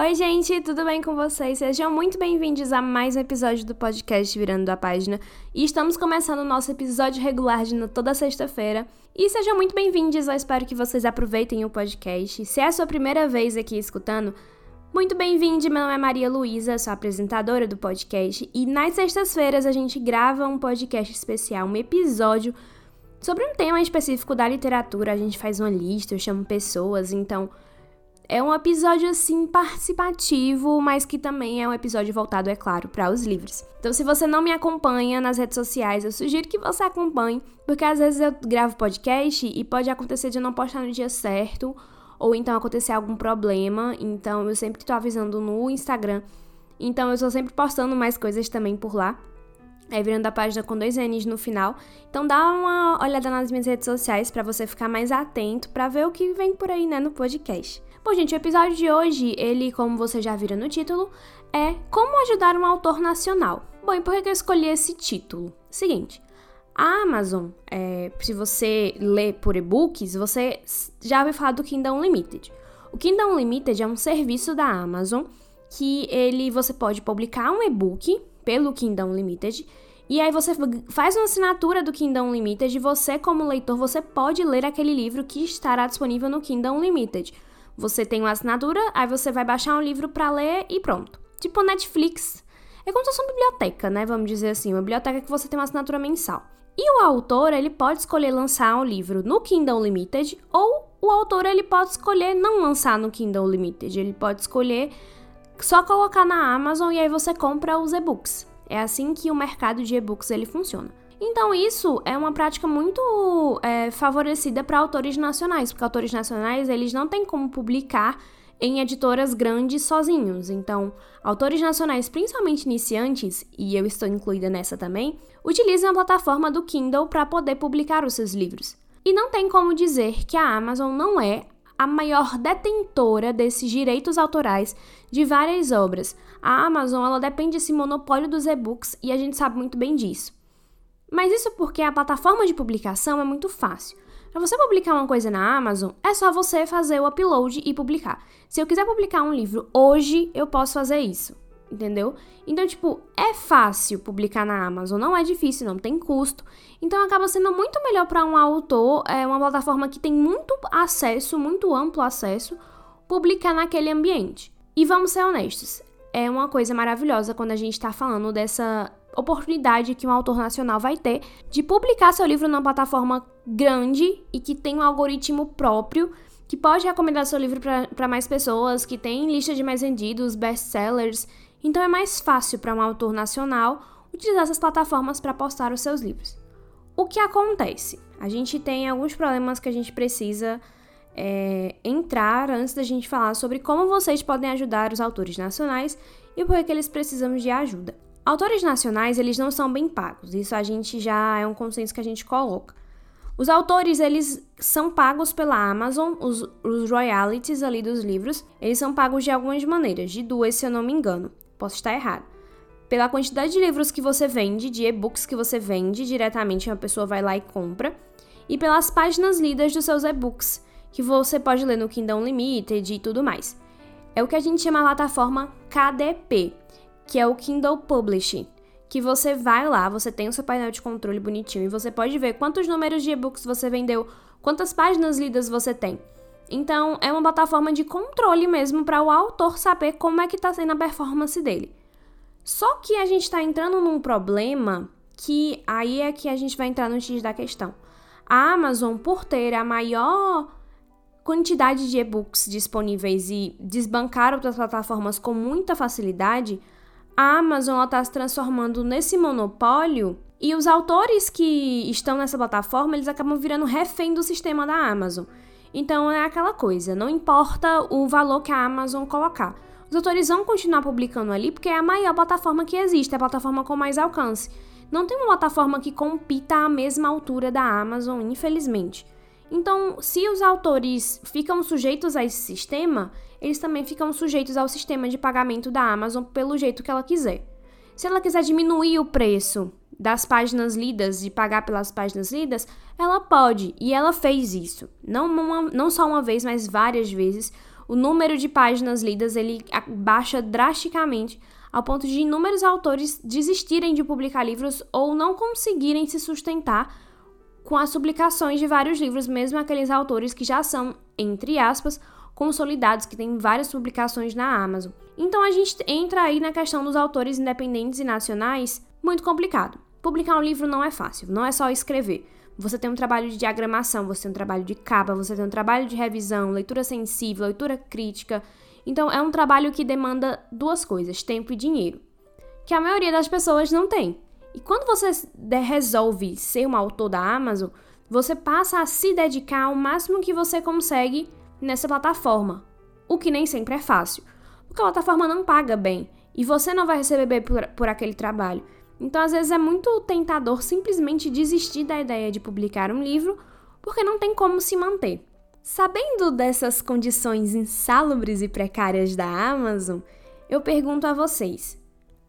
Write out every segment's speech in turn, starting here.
Oi, gente, tudo bem com vocês? Sejam muito bem-vindos a mais um episódio do podcast Virando a Página. E estamos começando o nosso episódio regular de toda sexta-feira. E sejam muito bem-vindos, eu espero que vocês aproveitem o podcast. Se é a sua primeira vez aqui escutando, muito bem-vindo, meu nome é Maria Luísa, sou apresentadora do podcast. E nas sextas-feiras a gente grava um podcast especial, um episódio sobre um tema específico da literatura. A gente faz uma lista, eu chamo pessoas, então é um episódio assim participativo, mas que também é um episódio voltado, é claro, para os livros. Então, se você não me acompanha nas redes sociais, eu sugiro que você acompanhe, porque às vezes eu gravo podcast e pode acontecer de eu não postar no dia certo, ou então acontecer algum problema. Então, eu sempre estou avisando no Instagram. Então, eu estou sempre postando mais coisas também por lá. É virando a página com dois N's no final. Então dá uma olhada nas minhas redes sociais para você ficar mais atento para ver o que vem por aí, né, no podcast. Bom, gente, o episódio de hoje, ele, como você já viram no título, é Como ajudar um autor nacional. Bom, e por que eu escolhi esse título? Seguinte, a Amazon, é, se você lê por e-books, você já ouviu falar do Kindle Unlimited. O Kindle Unlimited é um serviço da Amazon que ele você pode publicar um e-book pelo Kindle Unlimited e aí você faz uma assinatura do Kindle Unlimited e você como leitor você pode ler aquele livro que estará disponível no Kindle Unlimited. Você tem uma assinatura, aí você vai baixar um livro para ler e pronto. Tipo Netflix. É como se fosse uma biblioteca, né? Vamos dizer assim, uma biblioteca que você tem uma assinatura mensal. E o autor, ele pode escolher lançar um livro no Kindle Unlimited ou o autor ele pode escolher não lançar no Kindle Unlimited. Ele pode escolher só colocar na Amazon e aí você compra os e-books. É assim que o mercado de e-books ele funciona. Então, isso é uma prática muito é, favorecida para autores nacionais, porque autores nacionais eles não têm como publicar em editoras grandes sozinhos. Então, autores nacionais, principalmente iniciantes, e eu estou incluída nessa também, utilizam a plataforma do Kindle para poder publicar os seus livros. E não tem como dizer que a Amazon não é a maior detentora desses direitos autorais de várias obras. A Amazon ela depende desse monopólio dos e-books e a gente sabe muito bem disso. Mas isso porque a plataforma de publicação é muito fácil. Para você publicar uma coisa na Amazon, é só você fazer o upload e publicar. Se eu quiser publicar um livro hoje, eu posso fazer isso, entendeu? Então, tipo, é fácil publicar na Amazon, não é difícil, não tem custo. Então, acaba sendo muito melhor para um autor, é uma plataforma que tem muito acesso, muito amplo acesso, publicar naquele ambiente. E vamos ser honestos, é uma coisa maravilhosa quando a gente está falando dessa oportunidade que um autor nacional vai ter de publicar seu livro numa plataforma grande e que tem um algoritmo próprio que pode recomendar seu livro para mais pessoas, que tem lista de mais vendidos, best-sellers. Então é mais fácil para um autor nacional utilizar essas plataformas para postar os seus livros. O que acontece? A gente tem alguns problemas que a gente precisa é, entrar antes da gente falar sobre como vocês podem ajudar os autores nacionais e por que eles precisam de ajuda. Autores nacionais, eles não são bem pagos. Isso a gente já é um consenso que a gente coloca. Os autores, eles são pagos pela Amazon, os, os royalties ali dos livros, eles são pagos de algumas maneiras, de duas se eu não me engano. Posso estar errado. Pela quantidade de livros que você vende, de e-books que você vende, diretamente uma pessoa vai lá e compra, e pelas páginas lidas dos seus e-books, que você pode ler no Kindle Unlimited e tudo mais. É o que a gente chama a plataforma KDP, que é o Kindle Publishing, que você vai lá, você tem o seu painel de controle bonitinho e você pode ver quantos números de e-books você vendeu, quantas páginas lidas você tem. Então, é uma plataforma de controle mesmo para o autor saber como é que está sendo a performance dele. Só que a gente está entrando num problema que aí é que a gente vai entrar no X da questão. A Amazon, por ter a maior quantidade de e-books disponíveis e desbancar outras plataformas com muita facilidade, a Amazon está se transformando nesse monopólio e os autores que estão nessa plataforma, eles acabam virando refém do sistema da Amazon. Então é aquela coisa, não importa o valor que a Amazon colocar. Os autores vão continuar publicando ali porque é a maior plataforma que existe, é a plataforma com mais alcance. Não tem uma plataforma que compita à mesma altura da Amazon, infelizmente. Então, se os autores ficam sujeitos a esse sistema, eles também ficam sujeitos ao sistema de pagamento da Amazon pelo jeito que ela quiser. Se ela quiser diminuir o preço das páginas lidas, de pagar pelas páginas lidas, ela pode, e ela fez isso. Não, uma, não só uma vez, mas várias vezes. o número de páginas lidas ele baixa drasticamente ao ponto de inúmeros autores desistirem de publicar livros ou não conseguirem se sustentar com as publicações de vários livros, mesmo aqueles autores que já são, entre aspas, consolidados, que têm várias publicações na Amazon. Então a gente entra aí na questão dos autores independentes e nacionais, muito complicado. Publicar um livro não é fácil, não é só escrever. Você tem um trabalho de diagramação, você tem um trabalho de capa, você tem um trabalho de revisão, leitura sensível, leitura crítica. Então é um trabalho que demanda duas coisas, tempo e dinheiro, que a maioria das pessoas não tem. E quando você resolve ser um autor da Amazon, você passa a se dedicar ao máximo que você consegue nessa plataforma, o que nem sempre é fácil, porque a plataforma não paga bem e você não vai receber bem por, por aquele trabalho. Então, às vezes, é muito tentador simplesmente desistir da ideia de publicar um livro porque não tem como se manter. Sabendo dessas condições insalubres e precárias da Amazon, eu pergunto a vocês: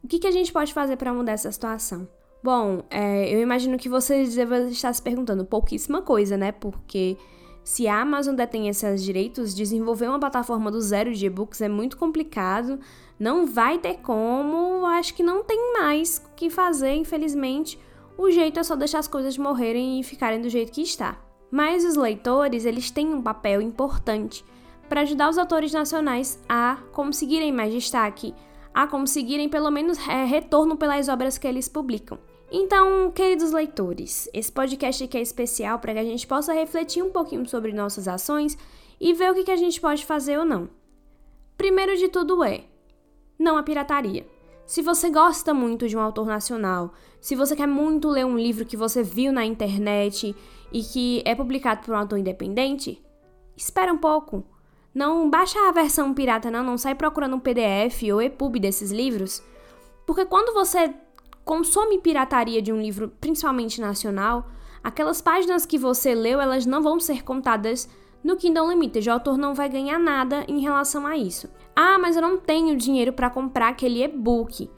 o que, que a gente pode fazer para mudar essa situação? Bom, é, eu imagino que vocês devem estar se perguntando pouquíssima coisa, né? Porque se a Amazon detém esses direitos, desenvolver uma plataforma do zero de e-books é muito complicado, não vai ter como, acho que não tem mais o que fazer, infelizmente. O jeito é só deixar as coisas morrerem e ficarem do jeito que está. Mas os leitores, eles têm um papel importante para ajudar os autores nacionais a conseguirem mais destaque, a conseguirem pelo menos é, retorno pelas obras que eles publicam. Então, queridos leitores, esse podcast aqui é especial para que a gente possa refletir um pouquinho sobre nossas ações e ver o que, que a gente pode fazer ou não. Primeiro de tudo é, não a pirataria. Se você gosta muito de um autor nacional, se você quer muito ler um livro que você viu na internet e que é publicado por um autor independente, espera um pouco. Não baixa a versão pirata, não, não sai procurando um PDF ou EPUB desses livros, porque quando você consome pirataria de um livro, principalmente nacional, aquelas páginas que você leu, elas não vão ser contadas no Kindle Limited. O autor não vai ganhar nada em relação a isso. Ah, mas eu não tenho dinheiro para comprar aquele e-book.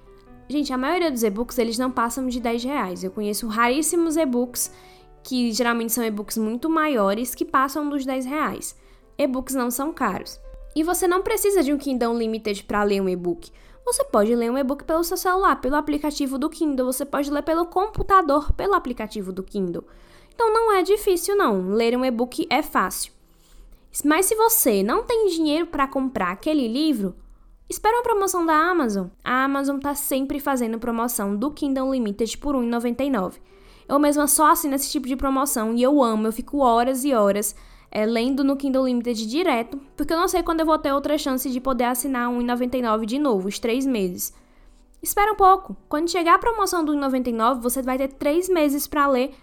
Gente, a maioria dos e-books eles não passam de 10 reais. Eu conheço raríssimos e-books que geralmente são e-books muito maiores que passam dos 10 reais. E-books não são caros. E você não precisa de um Kindle Limited para ler um e-book. Você pode ler um e-book pelo seu celular, pelo aplicativo do Kindle. Você pode ler pelo computador, pelo aplicativo do Kindle. Então não é difícil, não. Ler um e-book é fácil. Mas se você não tem dinheiro para comprar aquele livro, espera uma promoção da Amazon. A Amazon está sempre fazendo promoção do Kindle Limited por R$ 1,99. Eu mesma só assino esse tipo de promoção e eu amo, eu fico horas e horas é, lendo no Kindle Limited direto, porque eu não sei quando eu vou ter outra chance de poder assinar um 1,99 de novo, os três meses. Espera um pouco. Quando chegar a promoção do 1,99, você vai ter três meses para ler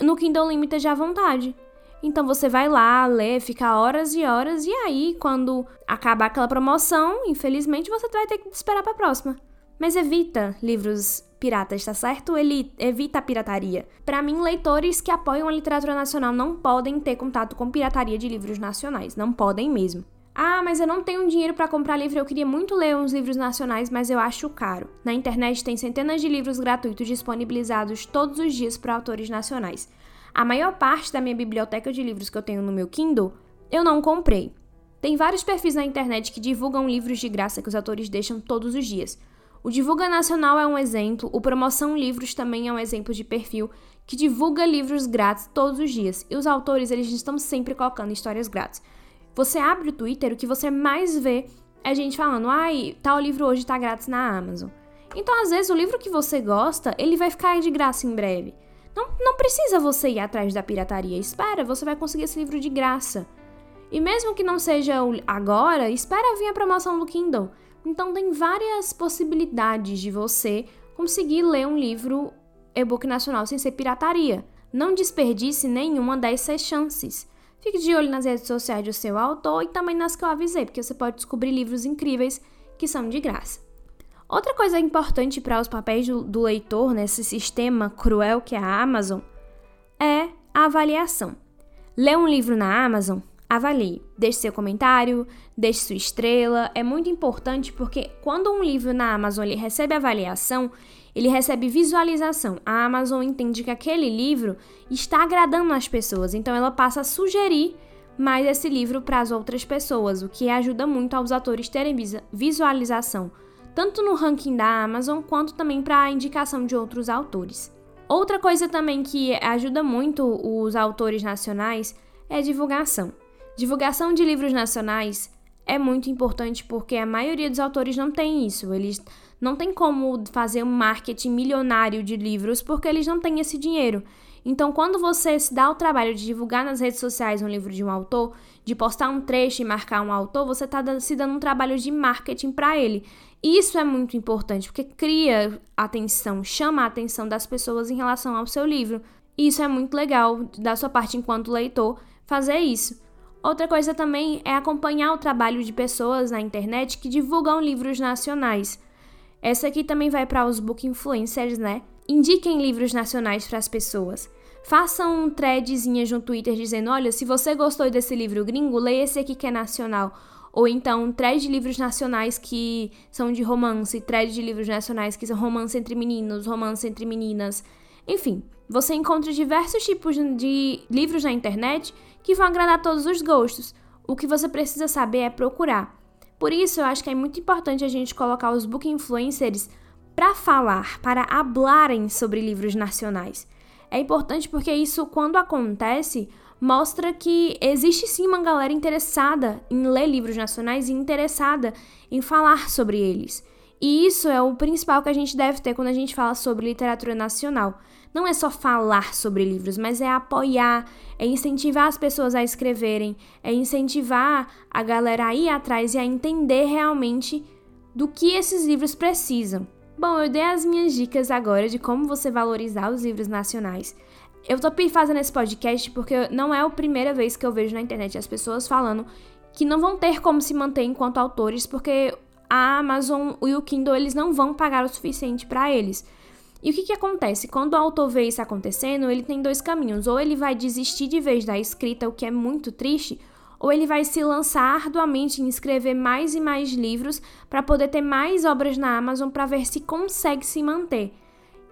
no Kindle Limited à vontade. Então você vai lá, lê, fica horas e horas, e aí, quando acabar aquela promoção, infelizmente, você vai ter que esperar para a próxima. Mas evita livros piratas, tá certo? Ele evita a pirataria. Para mim, leitores que apoiam a literatura nacional não podem ter contato com pirataria de livros nacionais, não podem mesmo. Ah, mas eu não tenho dinheiro para comprar livro, eu queria muito ler uns livros nacionais, mas eu acho caro. Na internet tem centenas de livros gratuitos disponibilizados todos os dias para autores nacionais. A maior parte da minha biblioteca de livros que eu tenho no meu Kindle, eu não comprei. Tem vários perfis na internet que divulgam livros de graça que os autores deixam todos os dias. O Divulga Nacional é um exemplo, o Promoção Livros também é um exemplo de perfil que divulga livros grátis todos os dias. E os autores, eles estão sempre colocando histórias grátis. Você abre o Twitter, o que você mais vê é gente falando: "Ai, tal livro hoje tá grátis na Amazon". Então, às vezes, o livro que você gosta, ele vai ficar de graça em breve. Não, não precisa você ir atrás da pirataria. Espera, você vai conseguir esse livro de graça. E mesmo que não seja agora, espera vir a promoção do Kindle. Então tem várias possibilidades de você conseguir ler um livro e-book nacional sem ser pirataria. Não desperdice nenhuma dessas chances. Fique de olho nas redes sociais do seu autor e também nas que eu avisei, porque você pode descobrir livros incríveis que são de graça. Outra coisa importante para os papéis do, do leitor nesse sistema cruel que é a Amazon é a avaliação. Ler um livro na Amazon avalie. Deixe seu comentário, deixe sua estrela. É muito importante porque quando um livro na Amazon ele recebe avaliação, ele recebe visualização. A Amazon entende que aquele livro está agradando as pessoas, então ela passa a sugerir mais esse livro para as outras pessoas, o que ajuda muito aos autores terem visualização, tanto no ranking da Amazon quanto também para a indicação de outros autores. Outra coisa também que ajuda muito os autores nacionais é divulgação. Divulgação de livros nacionais é muito importante porque a maioria dos autores não tem isso. Eles não tem como fazer um marketing milionário de livros porque eles não têm esse dinheiro. Então, quando você se dá o trabalho de divulgar nas redes sociais um livro de um autor, de postar um trecho e marcar um autor, você está se dando um trabalho de marketing para ele. Isso é muito importante, porque cria atenção, chama a atenção das pessoas em relação ao seu livro. Isso é muito legal da sua parte enquanto leitor fazer isso. Outra coisa também é acompanhar o trabalho de pessoas na internet que divulgam livros nacionais. Essa aqui também vai para os book influencers, né? Indiquem livros nacionais para as pessoas. Façam um threadzinhas no Twitter dizendo: olha, se você gostou desse livro gringo, leia esse aqui que é nacional. Ou então, thread de livros nacionais que são de romance, thread de livros nacionais que são romance entre meninos, romance entre meninas. Enfim, você encontra diversos tipos de livros na internet que vão agradar todos os gostos. O que você precisa saber é procurar. Por isso, eu acho que é muito importante a gente colocar os book influencers para falar, para hablarem sobre livros nacionais. É importante porque isso, quando acontece, mostra que existe sim uma galera interessada em ler livros nacionais e interessada em falar sobre eles. E isso é o principal que a gente deve ter quando a gente fala sobre literatura nacional. Não é só falar sobre livros, mas é apoiar, é incentivar as pessoas a escreverem, é incentivar a galera a ir atrás e a entender realmente do que esses livros precisam. Bom, eu dei as minhas dicas agora de como você valorizar os livros nacionais. Eu tô fazendo esse podcast porque não é a primeira vez que eu vejo na internet as pessoas falando que não vão ter como se manter enquanto autores porque a Amazon e o Kindle eles não vão pagar o suficiente para eles. E o que, que acontece? Quando o autor vê isso acontecendo, ele tem dois caminhos. Ou ele vai desistir de vez da escrita, o que é muito triste, ou ele vai se lançar arduamente em escrever mais e mais livros para poder ter mais obras na Amazon para ver se consegue se manter.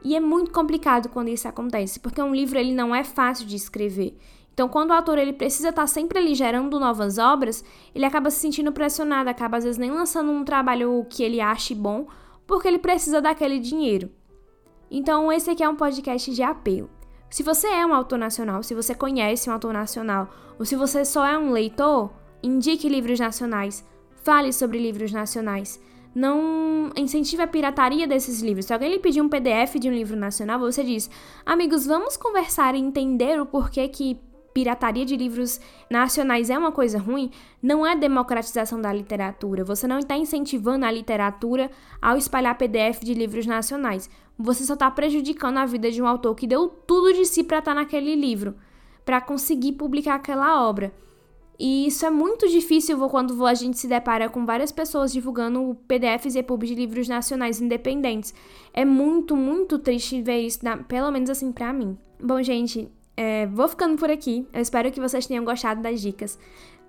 E é muito complicado quando isso acontece, porque um livro ele não é fácil de escrever. Então, quando o autor ele precisa estar tá sempre ali gerando novas obras, ele acaba se sentindo pressionado, acaba às vezes nem lançando um trabalho que ele ache bom, porque ele precisa daquele dinheiro. Então, esse aqui é um podcast de apelo. Se você é um autor nacional, se você conhece um autor nacional, ou se você só é um leitor, indique livros nacionais, fale sobre livros nacionais. Não incentive a pirataria desses livros. Se alguém lhe pedir um PDF de um livro nacional, você diz: Amigos, vamos conversar e entender o porquê que pirataria de livros nacionais é uma coisa ruim, não é democratização da literatura. Você não está incentivando a literatura ao espalhar PDF de livros nacionais. Você só está prejudicando a vida de um autor que deu tudo de si para estar tá naquele livro, para conseguir publicar aquela obra. E isso é muito difícil quando a gente se depara com várias pessoas divulgando PDFs e EPUBs de livros nacionais independentes. É muito, muito triste ver isso, pelo menos assim para mim. Bom, gente, é, vou ficando por aqui. Eu espero que vocês tenham gostado das dicas.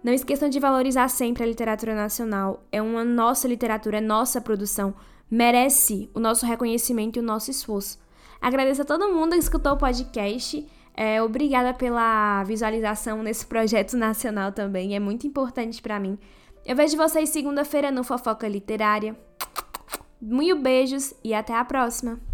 Não esqueçam de valorizar sempre a literatura nacional. É uma nossa literatura, é nossa produção. Merece o nosso reconhecimento e o nosso esforço. Agradeço a todo mundo que escutou o podcast. É, obrigada pela visualização nesse projeto nacional também. É muito importante para mim. Eu vejo vocês segunda-feira no Fofoca Literária. Muito beijos e até a próxima!